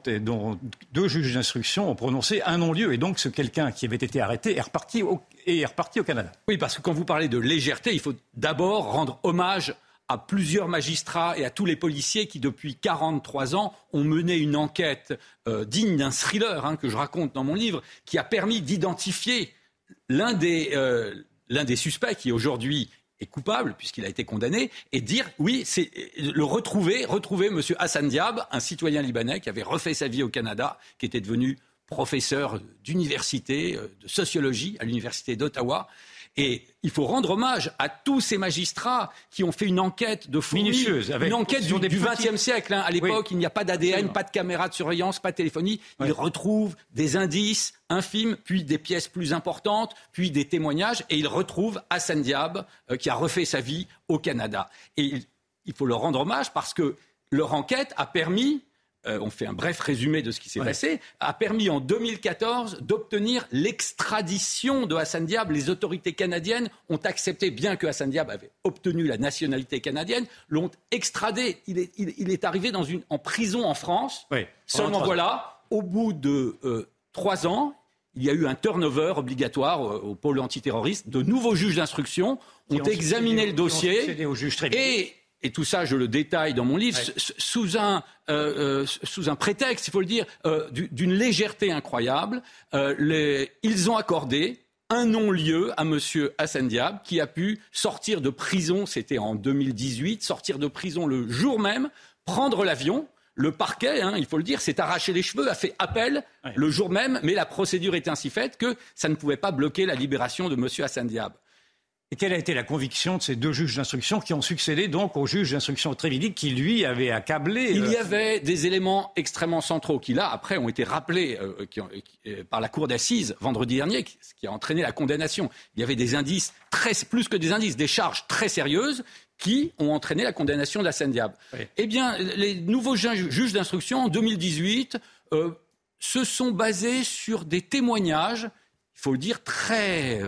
deux juges d'instruction ont prononcé un non-lieu. Et donc, ce quelqu'un qui avait été arrêté est reparti, au, est reparti au Canada. Oui, parce que quand vous parlez de légèreté, il faut d'abord rendre hommage à plusieurs magistrats et à tous les policiers qui, depuis 43 ans, ont mené une enquête euh, digne d'un thriller hein, que je raconte dans mon livre, qui a permis d'identifier l'un des, euh, l'un des suspects qui aujourd'hui coupable puisqu'il a été condamné et dire oui, c'est le retrouver, retrouver M. Hassan Diab, un citoyen libanais qui avait refait sa vie au Canada, qui était devenu professeur d'université, euh, de sociologie à l'université d'Ottawa et il faut rendre hommage à tous ces magistrats qui ont fait une enquête de fourmi, minutieuse, une enquête du XXe siècle. Hein. À l'époque, il n'y a pas d'ADN, pas de caméra de surveillance, pas de téléphonie. Ils retrouvent des indices infimes, puis des pièces plus importantes, puis des témoignages, et ils retrouvent Hassan Diab, euh, qui a refait sa vie au Canada. Et il faut leur rendre hommage parce que leur enquête a permis euh, on fait un bref résumé de ce qui s'est passé, a permis en 2014 d'obtenir l'extradition de Hassan Diab. Les autorités canadiennes ont accepté, bien que Hassan Diab avait obtenu la nationalité canadienne, l'ont extradé. Il est, arrivé dans une, en prison en France. Seulement voilà, au bout de euh, trois ans, il y a eu un turnover obligatoire euh, au pôle antiterroriste. De nouveaux juges d'instruction ont, examiné le dossier et et tout ça, je le détaille dans mon livre, sous, un, euh, euh, sous un prétexte, il faut le dire, euh, d'une légèreté incroyable, les, ils ont accordé un non-lieu à M. Hassan Diab, qui a pu sortir de prison, c'était en 2018, sortir de prison le jour même, prendre l'avion. Le parquet, hein, il faut le dire, s'est arraché les cheveux, a fait appel le jour même, mais la procédure était ainsi faite que ça ne pouvait pas bloquer la libération de M. Hassan Diab. Et quelle a été la conviction de ces deux juges d'instruction qui ont succédé donc au juge d'instruction Trévidic qui, lui, avait accablé Il y euh, avait des éléments extrêmement centraux qui, là, après, ont été rappelés euh, euh, par la cour d'assises vendredi dernier, ce qui a entraîné la condamnation. Il y avait des indices, très, plus que des indices, des charges très sérieuses qui ont entraîné la condamnation de la Seine Diable. Eh bien, les nouveaux juges d'instruction, en 2018, se sont basés sur des témoignages, il faut le dire, très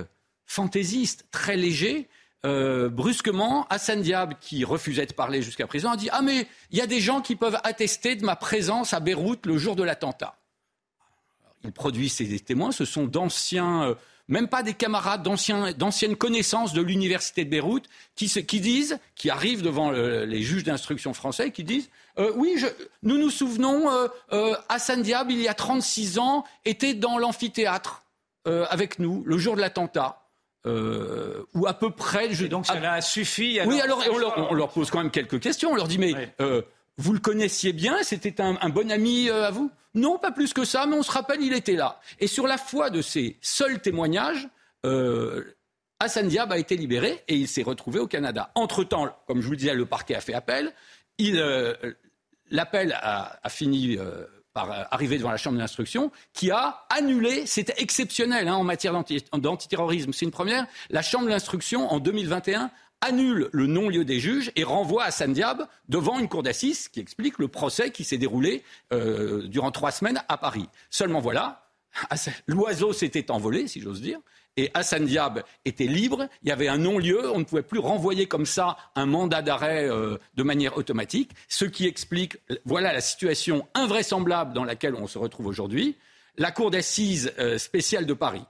fantaisiste, très léger. Euh, brusquement, Hassan Diab, qui refusait de parler jusqu'à présent, a dit Ah, mais il y a des gens qui peuvent attester de ma présence à Beyrouth le jour de l'attentat. Il produit ces témoins, ce sont d'anciens, euh, même pas des camarades, d'anciennes connaissances de l'université de Beyrouth, qui, qui, disent, qui arrivent devant les juges d'instruction français, qui disent euh, Oui, nous nous souvenons, Hassan Diab, il y a 36 ans, était dans l'amphithéâtre avec nous le jour de l'attentat. Euh, ou à peu près. Je, donc cela a suffi. oui, alors on leur, pose quand même quelques questions. On leur dit mais euh, vous le connaissiez bien C'était un, bon ami euh, à vous? Non, pas plus que ça, mais on se rappelle, il était là. Et sur la foi de ces seuls témoignages, Hassan Diab a été libéré et il s'est retrouvé au Canada. Entre-temps, comme je vous le disais, le parquet a fait appel. L'appel a, a, fini euh, arriver devant la Chambre d'instruction, qui a annulé, c'était exceptionnel hein, en matière d'antiterrorisme, c'est une première, la Chambre d'instruction en 2021 annule le non-lieu des juges et renvoie Hassan Diab devant une cour d'assises qui explique le procès qui s'est déroulé euh, durant trois semaines à Paris. Seulement voilà, l'oiseau s'était envolé, si j'ose dire, et Hassan Diab était libre, il y avait un non-lieu, on ne pouvait plus renvoyer comme ça un mandat d'arrêt euh, de manière automatique, ce qui explique, voilà la situation invraisemblable dans laquelle on se retrouve aujourd'hui. La Cour d'assises euh, spéciale de Paris,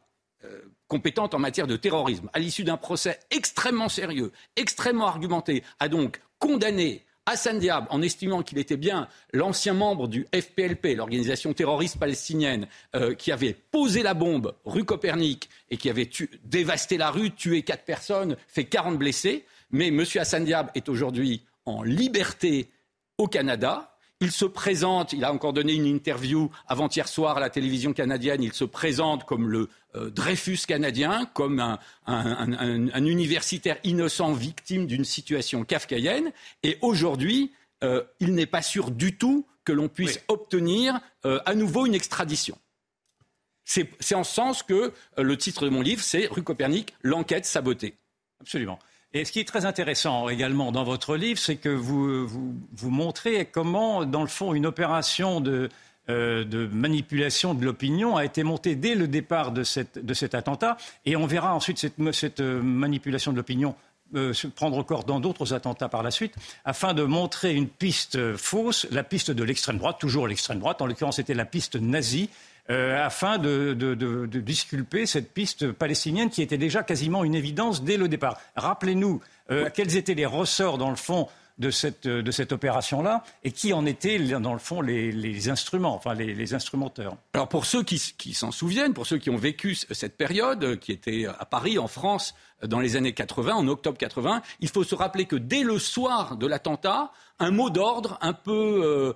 euh, compétente en matière de terrorisme, à l'issue d'un procès extrêmement sérieux, extrêmement argumenté, a donc condamné Hassan Diab, en estimant qu'il était bien l'ancien membre du FPLP, l'organisation terroriste palestinienne, euh, qui avait posé la bombe rue Copernic et qui avait dévasté la rue, tué quatre personnes, fait 40 blessés. Mais M. Hassan Diab est aujourd'hui en liberté au Canada. Il se présente, il a encore donné une interview avant-hier soir à la télévision canadienne, il se présente comme le euh, Dreyfus canadien, comme un, universitaire innocent victime d'une situation kafkaïenne. Et aujourd'hui, euh, il n'est pas sûr du tout que l'on puisse obtenir euh, à nouveau une extradition. C'est en ce sens que le titre de mon livre, c'est Rue Copernic, l'enquête sabotée. Absolument. Et ce qui est très intéressant également dans votre livre, c'est que vous, vous, montrez comment, dans le fond, une opération de, euh, de manipulation de l'opinion a été montée dès le départ de, cet attentat. Et on verra ensuite cette, cette euh, manipulation de l'opinion euh, prendre corps dans d'autres attentats par la suite, afin de montrer une piste fausse, la piste de l'extrême droite, toujours l'extrême droite, en l'occurrence c'était la piste nazie, euh, afin de, disculper cette piste palestinienne qui était déjà quasiment une évidence dès le départ. Rappelez-nous euh, quels étaient les ressorts, dans le fond, de cette, de cette opération-là et qui en étaient, dans le fond, les, instruments, enfin les, instrumenteurs. Alors pour ceux qui, s'en souviennent, pour ceux qui ont vécu cette période, qui était à Paris, en France, dans les années 80, en octobre 80, il faut se rappeler que dès le soir de l'attentat, un mot d'ordre un peu euh,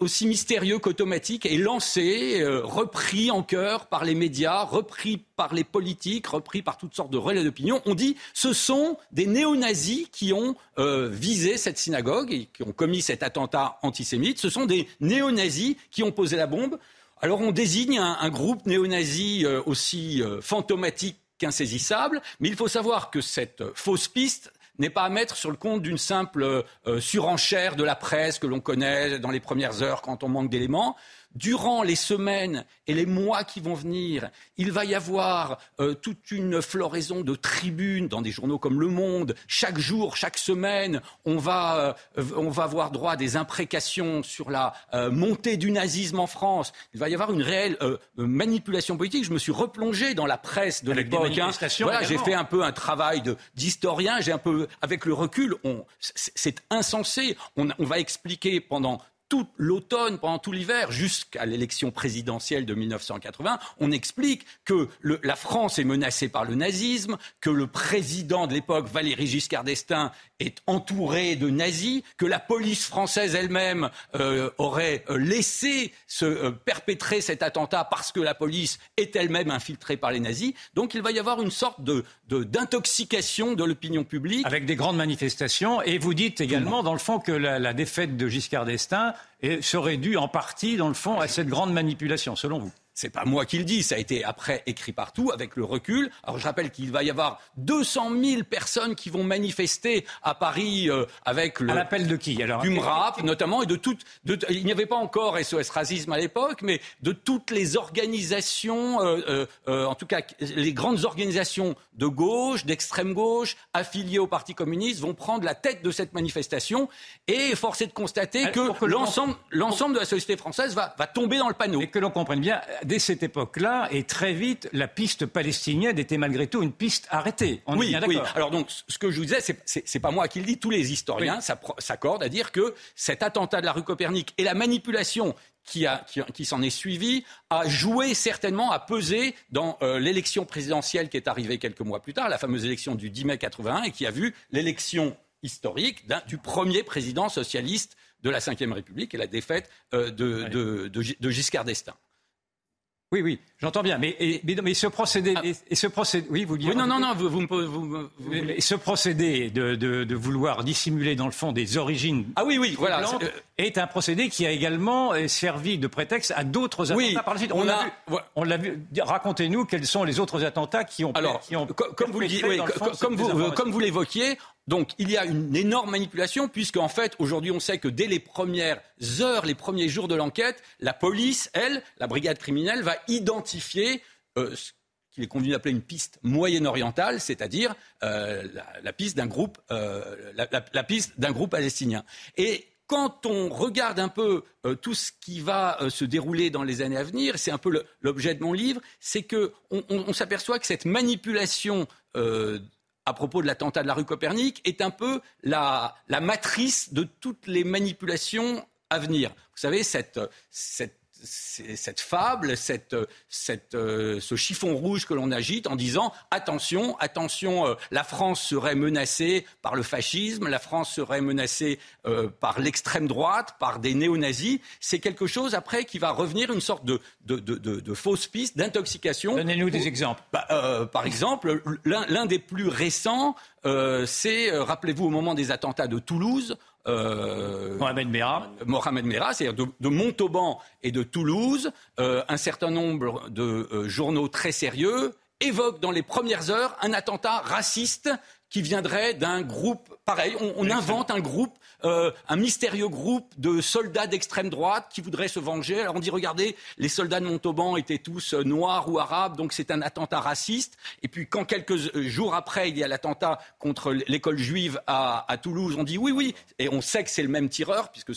aussi mystérieux qu'automatique est lancé, euh, repris en chœur par les médias, repris par les politiques, repris par toutes sortes de relais d'opinion. On dit ce sont des néo-nazis qui ont euh, visé cette synagogue et qui ont commis cet attentat antisémite. Ce sont des néo-nazis qui ont posé la bombe. Alors on désigne un, groupe néo-nazi euh, aussi fantomatique qu'insaisissable, mais il faut savoir que cette fausse piste n'est pas à mettre sur le compte d'une simple surenchère de la presse que l'on connaît dans les premières heures quand on manque d'éléments durant les semaines et les mois qui vont venir, il va y avoir euh, toute une floraison de tribunes dans des journaux comme Le Monde. Chaque jour, chaque semaine, on va, euh, on va avoir droit à des imprécations sur la euh, montée du nazisme en France. Il va y avoir une réelle manipulation politique. Je me suis replongé dans la presse de l'époque. Hein. Voilà, j'ai fait un peu un travail d'historien. J'ai un peu, avec le recul, c'est insensé. On, on va expliquer pendant tout l'automne, pendant tout l'hiver, jusqu'à l'élection présidentielle de 1980, on explique que la France est menacée par le nazisme, que le président de l'époque, Valéry Giscard d'Estaing, est entouré de nazis, que la police française elle-même euh, aurait euh, laissé se euh, perpétrer cet attentat parce que la police est elle-même infiltrée par les nazis. Donc il va y avoir une sorte de, d'intoxication de, l'opinion publique. Avec des grandes manifestations. Et vous dites également, dans le fond, que la, la défaite de Giscard d'Estaing serait due en partie, dans le fond, à cette grande manipulation, selon vous c'est pas moi qui le dis, ça a été après écrit partout avec le recul. Alors je rappelle qu'il va y avoir 200 000 personnes qui vont manifester à Paris euh, avec le. À l'appel de qui alors Du MRAP notamment et de toutes. De, il n'y avait pas encore SOS Racisme à l'époque, mais de toutes les organisations, euh, euh, en tout cas les grandes organisations de gauche, d'extrême gauche, affiliées au Parti communiste, vont prendre la tête de cette manifestation. Et force est de constater que, l'ensemble, l'ensemble de la société française va, va tomber dans le panneau. Et que l'on comprenne bien dès cette époque-là, et très vite, la piste palestinienne était malgré tout une piste arrêtée. On oui, oui. Alors donc, ce que je vous disais, c'est pas moi qui le dis, tous les historiens s'accordent à dire que cet attentat de la rue Copernic et la manipulation qui, qui, s'en est suivi a joué certainement, a pesé dans euh, l'élection présidentielle qui est arrivée quelques mois plus tard, la fameuse élection du 10 mai 81, et qui a vu l'élection historique du premier président socialiste de la Ve République et la défaite euh, de, de Giscard d'Estaing. Oui, oui, j'entends bien. Mais, mais, ce procédé, ah. et, ce procédé, oui, vous dites. Oui, non, non, non, vous, vous, vous, ce procédé de, de, de, vouloir dissimuler dans le fond des origines. Ah oui, oui, voilà, euh, est un procédé qui a également euh, servi de prétexte à d'autres attentats par la suite. On, a, vu, on l'a vu. Racontez-nous quels sont les autres attentats qui ont. Alors, qui ont comme, vous, oui, comme, vous, comme vous l'évoquiez, donc il y a une énorme manipulation puisque en fait aujourd'hui on sait que dès les premières heures, les premiers jours de l'enquête, la police, elle, la brigade criminelle, va identifier euh, ce qu'il est convenu d'appeler une piste moyen-orientale, c'est-à-dire euh, la, piste d'un groupe, euh, la, piste d'un groupe palestinien. Et quand on regarde un peu tout ce qui va se dérouler dans les années à venir, c'est un peu l'objet de mon livre, c'est qu'on on, s'aperçoit que cette manipulation à propos de l'attentat de la rue Copernic est un peu la, matrice de toutes les manipulations à venir. Vous savez, cette, cette cette fable, cette, cette, euh, ce chiffon rouge que l'on agite en disant attention, attention, euh, la France serait menacée par le fascisme, la France serait menacée euh, par l'extrême droite, par des néo-nazis. C'est quelque chose après qui va revenir une sorte de, de, de, de fausse piste d'intoxication. Donnez-nous des exemples. Bah, par exemple, l'un des plus récents, c'est, rappelez-vous, au moment des attentats de Toulouse, euh, Mohamed Merah. Mohamed Merah, c'est-à-dire de, Montauban et de Toulouse, euh, un certain nombre de euh, journaux très sérieux évoquent dans les premières heures un attentat raciste qui viendrait d'un groupe pareil. On, invente un groupe, euh, un mystérieux groupe de soldats d'extrême droite qui voudraient se venger. Alors on dit regardez, les soldats de Montauban étaient tous euh, noirs ou arabes, donc c'est un attentat raciste. Et puis quand quelques euh, jours après il y a l'attentat contre l'école juive à, Toulouse, on dit oui oui, et on sait que c'est le même tireur puisque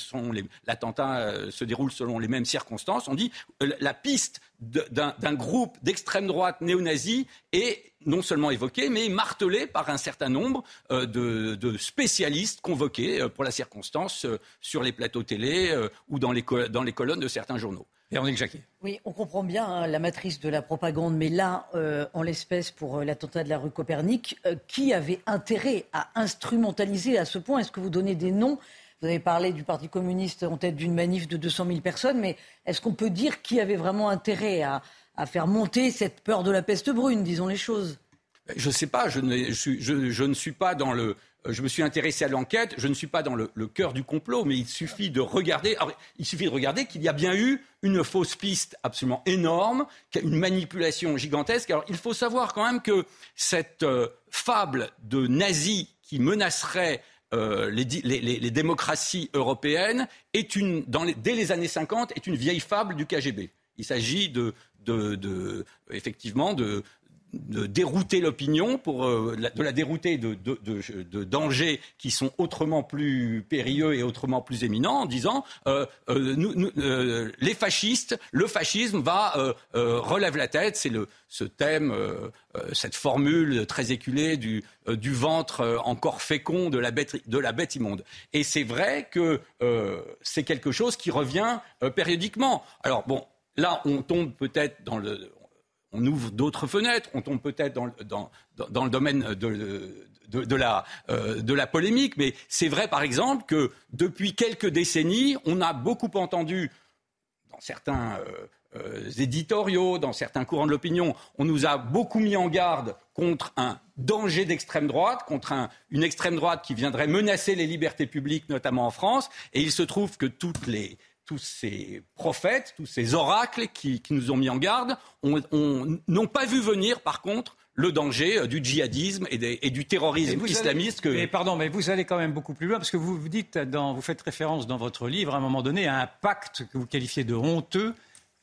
l'attentat se déroule selon les mêmes circonstances. On dit la piste d'un groupe d'extrême droite néo-nazi est non seulement évoqué, mais martelé par un certain nombre euh, de, spécialistes convoqués euh, pour la circonstance euh, sur les plateaux télé ou dans les, dans les colonnes de certains journaux. Véronique Jacquet. Oui, on comprend bien hein, la matrice de la propagande, mais là, en l'espèce, pour l'attentat de la rue Copernic, qui avait intérêt à instrumentaliser à ce point Est-ce que vous donnez des noms vous avez parlé du Parti communiste en tête d'une manif de 200 000 personnes, mais est-ce qu'on peut dire qui avait vraiment intérêt à, faire monter cette peur de la peste brune, disons les choses? Je ne sais pas, je ne, je, ne, suis pas dans le... Je me suis intéressé à l'enquête, je ne suis pas dans le, cœur du complot, mais il suffit de regarder, il suffit de regarder qu'il y a bien eu une fausse piste absolument énorme, une manipulation gigantesque. Alors il faut savoir quand même que cette euh, fable de nazis qui menacerait les, démocraties européennes est une, dès les années 50 est une vieille fable du KGB. Il s'agit de, effectivement de, de dérouter l'opinion, pour euh, de la dérouter de, dangers qui sont autrement plus périlleux et autrement plus éminents, en disant euh, euh, les fascistes, le fascisme va relève la tête. C'est le ce thème, cette formule très éculée du, du ventre encore fécond de la bête, de la bête immonde. Et c'est vrai que c'est quelque chose qui revient périodiquement. Alors bon. Là, on tombe peut-être dans le, on ouvre d'autres fenêtres, on tombe peut-être dans, le domaine de, la, euh, de la polémique, mais c'est vrai par exemple que depuis quelques décennies, on a beaucoup entendu dans certains euh, euh, éditoriaux, dans certains courants de l'opinion, on nous a beaucoup mis en garde contre un danger d'extrême droite, contre une extrême droite qui viendrait menacer les libertés publiques, notamment en France, et il se trouve que toutes les tous ces prophètes, tous ces oracles qui, nous ont mis en garde, n'ont pas vu venir, par contre, le danger euh, du djihadisme et, du terrorisme islamiste. Mais pardon, mais vous allez quand même beaucoup plus loin parce que vous, vous dites, vous faites référence dans votre livre à un moment donné à un pacte que vous qualifiez de honteux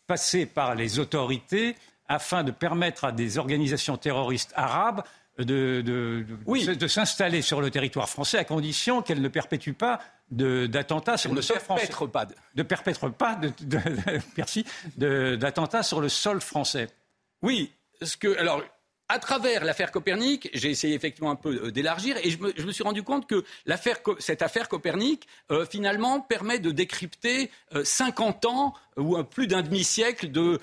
passé par les autorités afin de permettre à des organisations terroristes arabes de, de s'installer sur le territoire français à condition qu'elles ne perpétuent pas d'attentats sur le sol français. Pas de... perpètre pas de, d'attentats sur le sol français. Oui, ce que alors à travers l'affaire Copernic, j'ai essayé effectivement un peu euh, d'élargir et je me, suis rendu compte que cette affaire Copernic, euh, finalement, permet de décrypter 50 euh, ans ou plus d'un demi-siècle de,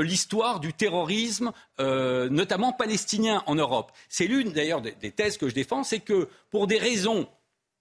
l'histoire du terrorisme, notamment palestinien en Europe. C'est l'une d'ailleurs des, des, thèses que je défends, c'est que pour des raisons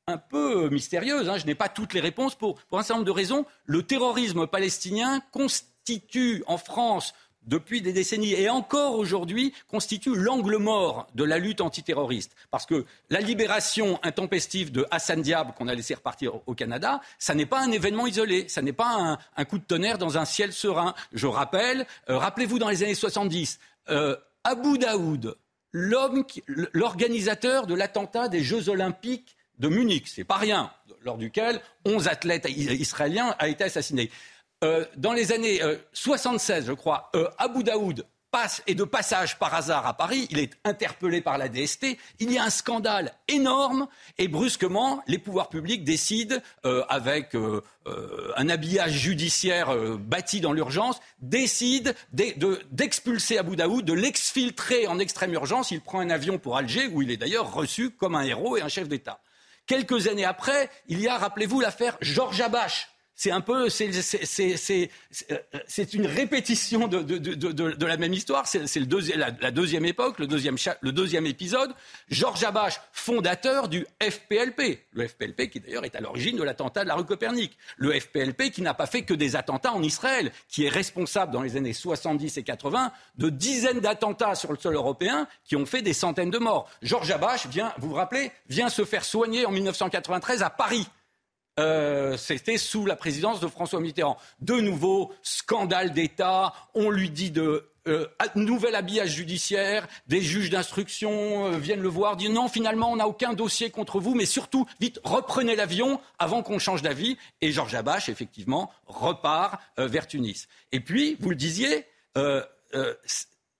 un peu mystérieuse, hein. je n'ai pas toutes les réponses pour, pour un certain nombre de raisons. Le terrorisme palestinien constitue en France depuis des décennies et encore aujourd'hui constitue l'angle mort de la lutte antiterroriste. Parce que la libération intempestive de Hassan Diab qu'on a laissé repartir au Canada, ça n'est pas un événement isolé, ça n'est pas un, coup de tonnerre dans un ciel serein. Je rappelle, euh, rappelez-vous dans les années 70, euh, Abu Daoud, l'organisateur de l'attentat des Jeux olympiques de Munich, c'est pas rien, lors duquel 11 athlètes israéliens ont été assassinés. Euh, dans les années 76, euh, je crois, euh, Abu Daoud passe et de passage par hasard à Paris, il est interpellé par la DST, il y a un scandale énorme et brusquement les pouvoirs publics décident, avec un habillage judiciaire bâti dans l'urgence, décident d'expulser Abu Daoud, de l'exfiltrer en extrême urgence. Il prend un avion pour Alger où il est d'ailleurs reçu comme un héros et un chef d'État. Quelques années après, il y a, rappelez-vous, l'affaire Georges Abache c'est un peu, c'est une répétition de, la même histoire. C'est la, deuxième époque, le deuxième, le deuxième épisode. Georges Abache, fondateur du FPLP. Le FPLP qui d'ailleurs est à l'origine de l'attentat de la rue Copernic. Le FPLP qui n'a pas fait que des attentats en Israël, qui est responsable dans les années 70 et 80 de dizaines d'attentats sur le sol européen qui ont fait des centaines de morts. Georges Abache vient, vous vous rappelez, vient se faire soigner en 1993 à Paris euh, c'était sous la présidence de François Mitterrand. De nouveau, scandale d'État, on lui dit de euh, nouvel habillage judiciaire, des juges d'instruction euh, viennent le voir, disent non, finalement, on n'a aucun dossier contre vous, mais surtout, vite, reprenez l'avion avant qu'on change d'avis. Et Georges Abache, effectivement, repart vers Tunis. Et puis, vous le disiez,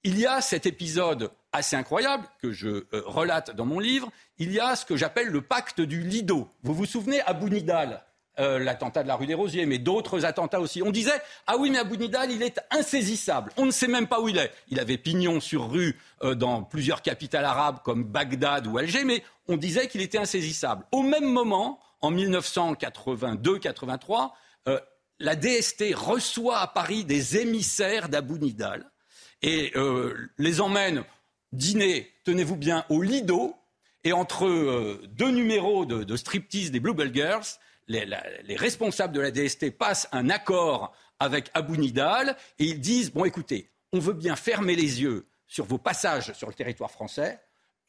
il y a cet épisode assez incroyable que je relate dans mon livre, il y a ce que j'appelle le pacte du Lido. Vous vous souvenez, Abou Nidal, euh, l'attentat de la rue des Rosiers, mais d'autres attentats aussi. On disait ah oui, mais Abou Nidal, il est insaisissable. On ne sait même pas où il est. Il avait pignon sur rue euh, dans plusieurs capitales arabes comme Bagdad ou Alger, mais on disait qu'il était insaisissable. Au même moment, en 1982-83, euh, la DST reçoit à Paris des émissaires d'Abou Nidal et les emmène dîner, tenez-vous bien, au Lido et entre euh, deux numéros de, striptease des Bluebell Girls, les, responsables de la DST passent un accord avec Abu Nidal et ils disent Bon, écoutez, on veut bien fermer les yeux sur vos passages sur le territoire français.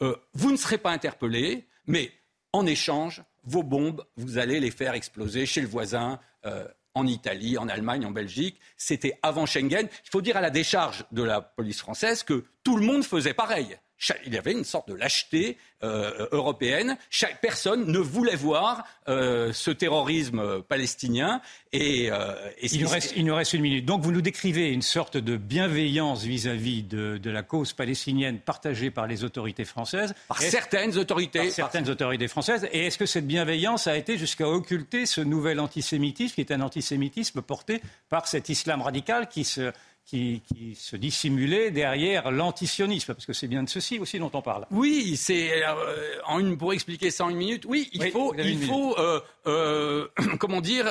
Euh, vous ne serez pas interpellés, mais en échange, vos bombes, vous allez les faire exploser chez le voisin, euh, en Italie, en Allemagne, en Belgique. C'était avant Schengen. Il faut dire à la décharge de la police française que tout le monde faisait pareil il y avait une sorte de lâcheté euh, européenne. Chaque personne ne voulait voir euh, ce terrorisme palestinien. Et, euh, il, nous reste, il, nous reste, une minute. Donc vous nous décrivez une sorte de bienveillance vis-à-vis de, de, la cause palestinienne partagée par les autorités françaises. Par certaines autorités. Par certaines autorités françaises. Et est-ce que cette bienveillance a été jusqu'à occulter ce nouvel antisémitisme qui est un antisémitisme porté par cet islam radical qui se qui, se dissimulait derrière l'antisionisme, parce que c'est bien de ceci aussi dont on parle. Oui, c'est euh, en une, pour expliquer ça en une minute. Oui, il faut, il faut, euh, euh, comment dire.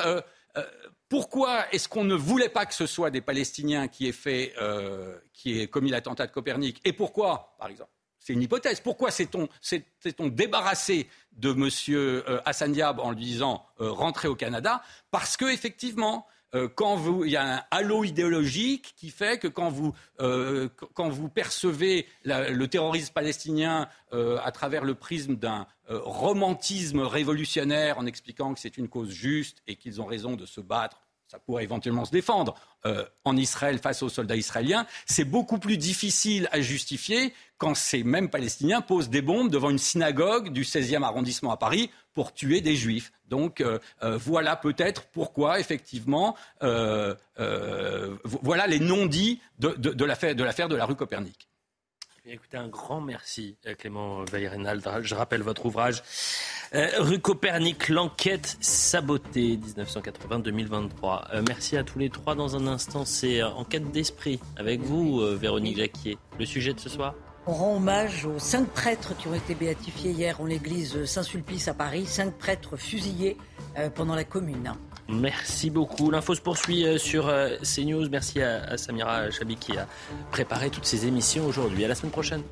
pourquoi est-ce qu'on ne voulait pas que ce soit des Palestiniens qui aient fait, qui aient commis l'attentat de Copernic? Et pourquoi, par exemple c'est une hypothèse. Pourquoi s'est-on, débarrassé de M. Hassan Diab en lui disant rentrer au Canada? Parce que effectivement, euh, quand vous, il y a un halo idéologique qui fait que quand vous, euh, percevez le terrorisme palestinien euh, à travers le prisme d'un romantisme révolutionnaire en expliquant que c'est une cause juste et qu'ils ont raison de se battre ça pourrait éventuellement se défendre en Israël face aux soldats israéliens, c'est beaucoup plus difficile à justifier quand ces mêmes Palestiniens posent des bombes devant une synagogue du 16e arrondissement à Paris pour tuer des juifs. Donc euh, euh, voilà peut-être pourquoi, effectivement, voilà les non-dits de, de l'affaire de la rue Copernic. Écoutez, un grand merci, Clément Valérinald. Je rappelle votre ouvrage euh, rue Copernic, l'enquête sabotée 1980-2023. Euh, merci à tous les trois. Dans un instant, c'est euh, enquête d'esprit avec vous, Véronique Jacquier. Le sujet de ce soir? On rend hommage aux cinq prêtres qui ont été béatifiés hier en l'église Saint-Sulpice à Paris, cinq prêtres fusillés pendant la commune. Merci beaucoup. L'info se poursuit sur CNews. Merci à Samira Chabi qui a préparé toutes ces émissions aujourd'hui. À la semaine prochaine.